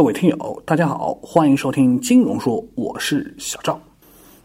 各位听友，大家好，欢迎收听金融说，我是小赵。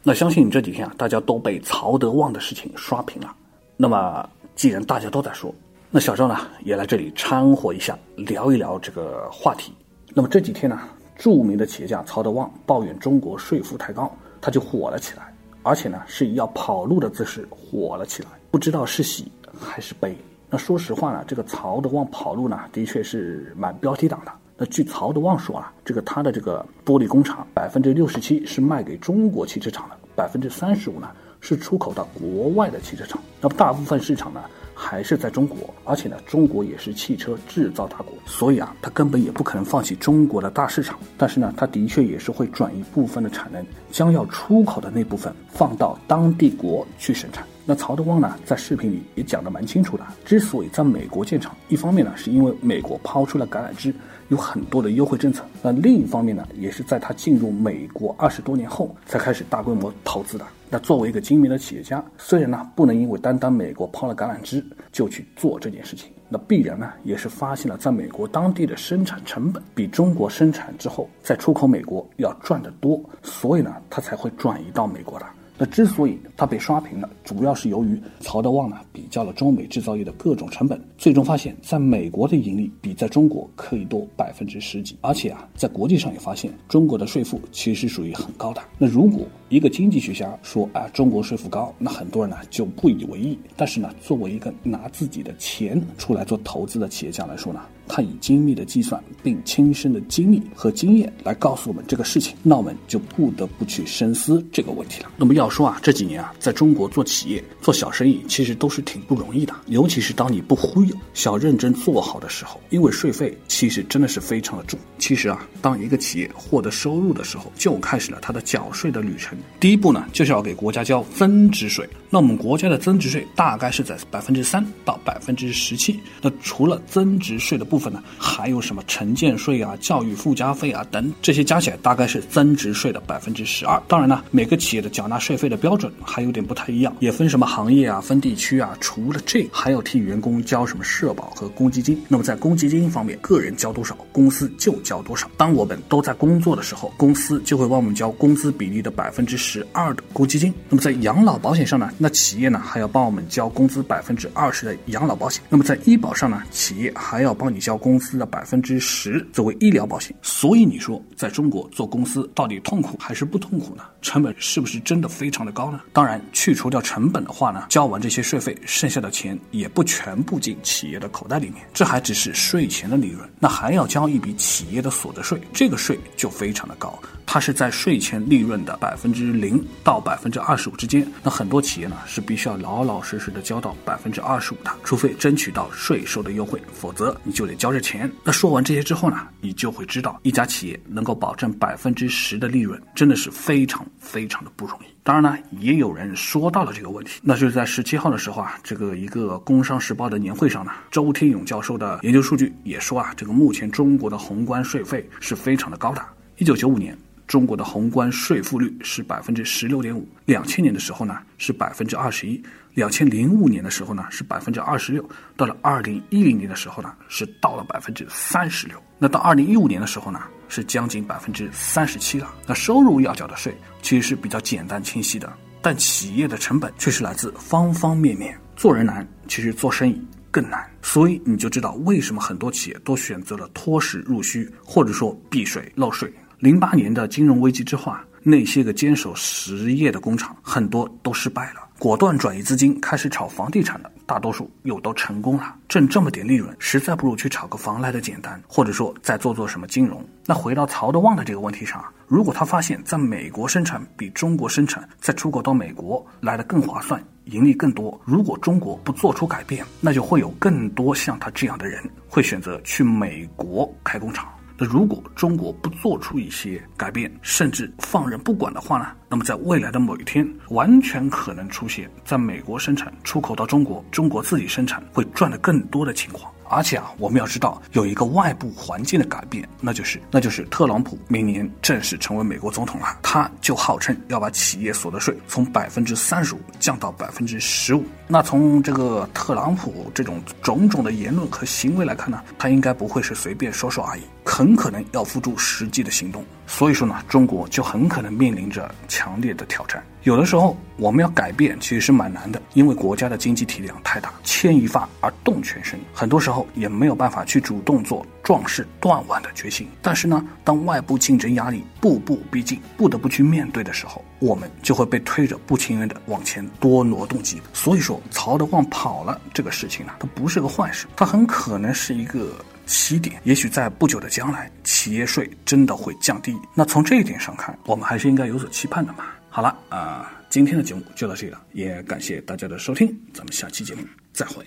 那相信这几天啊，大家都被曹德旺的事情刷屏了。那么既然大家都在说，那小赵呢也来这里掺和一下，聊一聊这个话题。那么这几天呢，著名的企业家曹德旺抱怨中国税负太高，他就火了起来，而且呢是以要跑路的姿势火了起来，不知道是喜还是悲。那说实话呢，这个曹德旺跑路呢，的确是蛮标题党的。那据曹德旺说啊，这个他的这个玻璃工厂百分之六十七是卖给中国汽车厂的，百分之三十五呢是出口到国外的汽车厂。那么大部分市场呢还是在中国，而且呢中国也是汽车制造大国，所以啊他根本也不可能放弃中国的大市场。但是呢他的确也是会转移部分的产能，将要出口的那部分放到当地国去生产。那曹德旺呢，在视频里也讲得蛮清楚的。之所以在美国建厂，一方面呢，是因为美国抛出了橄榄枝，有很多的优惠政策；那另一方面呢，也是在他进入美国二十多年后才开始大规模投资的。那作为一个精明的企业家，虽然呢不能因为单单美国抛了橄榄枝就去做这件事情，那必然呢也是发现了在美国当地的生产成本比中国生产之后再出口美国要赚得多，所以呢他才会转移到美国的。那之所以它被刷屏了，主要是由于曹德旺呢比较了中美制造业的各种成本，最终发现，在美国的盈利比在中国可以多百分之十几，而且啊，在国际上也发现中国的税负其实属于很高的。那如果一个经济学家说啊中国税负高，那很多人呢就不以为意。但是呢，作为一个拿自己的钱出来做投资的企业家来说呢，他以精密的计算并亲身的经历和经验来告诉我们这个事情，那我们就不得不去深思这个问题了。那么要说啊，这几年啊，在中国做企业、做小生意，其实都是挺不容易的。尤其是当你不忽悠、想认真做好的时候，因为税费其实真的是非常的重。其实啊，当一个企业获得收入的时候，就开始了他的缴税的旅程。第一步呢，就是要给国家交增值税。那我们国家的增值税大概是在百分之三到百分之十七。那除了增值税的部部分呢，还有什么城建税啊、教育附加费啊等这些加起来大概是增值税的百分之十二。当然呢，每个企业的缴纳税费的标准还有点不太一样，也分什么行业啊、分地区啊。除了这，还要替员工交什么社保和公积金。那么在公积金方面，个人交多少，公司就交多少。当我们都在工作的时候，公司就会帮我们交工资比例的百分之十二的公积金。那么在养老保险上呢？那企业呢还要帮我们交工资百分之二十的养老保险。那么在医保上呢，企业还要帮你交公司的百分之十作为医疗保险。所以你说，在中国做公司到底痛苦还是不痛苦呢？成本是不是真的非常的高呢？当然，去除掉成本的话呢，交完这些税费，剩下的钱也不全部进企业的口袋里面，这还只是税前的利润，那还要交一笔企业的所得税，这个税就非常的高。它是在税前利润的百分之零到百分之二十五之间，那很多企业呢是必须要老老实实的交到百分之二十五的，除非争取到税收的优惠，否则你就得交着钱。那说完这些之后呢，你就会知道一家企业能够保证百分之十的利润，真的是非常非常的不容易。当然呢，也有人说到了这个问题，那就是在十七号的时候啊，这个一个《工商时报》的年会上呢，周天勇教授的研究数据也说啊，这个目前中国的宏观税费是非常的高的。一九九五年。中国的宏观税负率是百分之十六点五，两千年的时候呢是百分之二十一，两千零五年的时候呢是百分之二十六，到了二零一零年的时候呢是到了百分之三十六，那到二零一五年的时候呢是将近百分之三十七了。那收入要缴的税其实是比较简单清晰的，但企业的成本却是来自方方面面。做人难，其实做生意更难，所以你就知道为什么很多企业都选择了脱实入虚，或者说避税漏税。零八年的金融危机之后啊，那些个坚守实业的工厂很多都失败了，果断转移资金开始炒房地产的大多数又都成功了，挣这么点利润，实在不如去炒个房来的简单，或者说再做做什么金融。那回到曹德旺的这个问题上啊，如果他发现在美国生产比中国生产再出口到美国来的更划算，盈利更多，如果中国不做出改变，那就会有更多像他这样的人会选择去美国开工厂。那如果中国不做出一些改变，甚至放任不管的话呢？那么在未来的某一天，完全可能出现在美国生产出口到中国，中国自己生产会赚的更多的情况。而且啊，我们要知道有一个外部环境的改变，那就是那就是特朗普明年正式成为美国总统了，他就号称要把企业所得税从百分之三十五降到百分之十五。那从这个特朗普这种种种的言论和行为来看呢，他应该不会是随便说说而已，很可能要付诸实际的行动。所以说呢，中国就很可能面临着强烈的挑战。有的时候我们要改变其实是蛮难的，因为国家的经济体量太大，牵一发而动全身，很多时候也没有办法去主动做壮士断腕的决心。但是呢，当外部竞争压力步步逼近，不得不去面对的时候，我们就会被推着不情愿的往前多挪动几步。所以说，曹德旺跑了这个事情呢，它不是个坏事，它很可能是一个起点。也许在不久的将来，企业税真的会降低。那从这一点上看，我们还是应该有所期盼的嘛。好了啊，今天的节目就到这里了，也感谢大家的收听，咱们下期节目再会。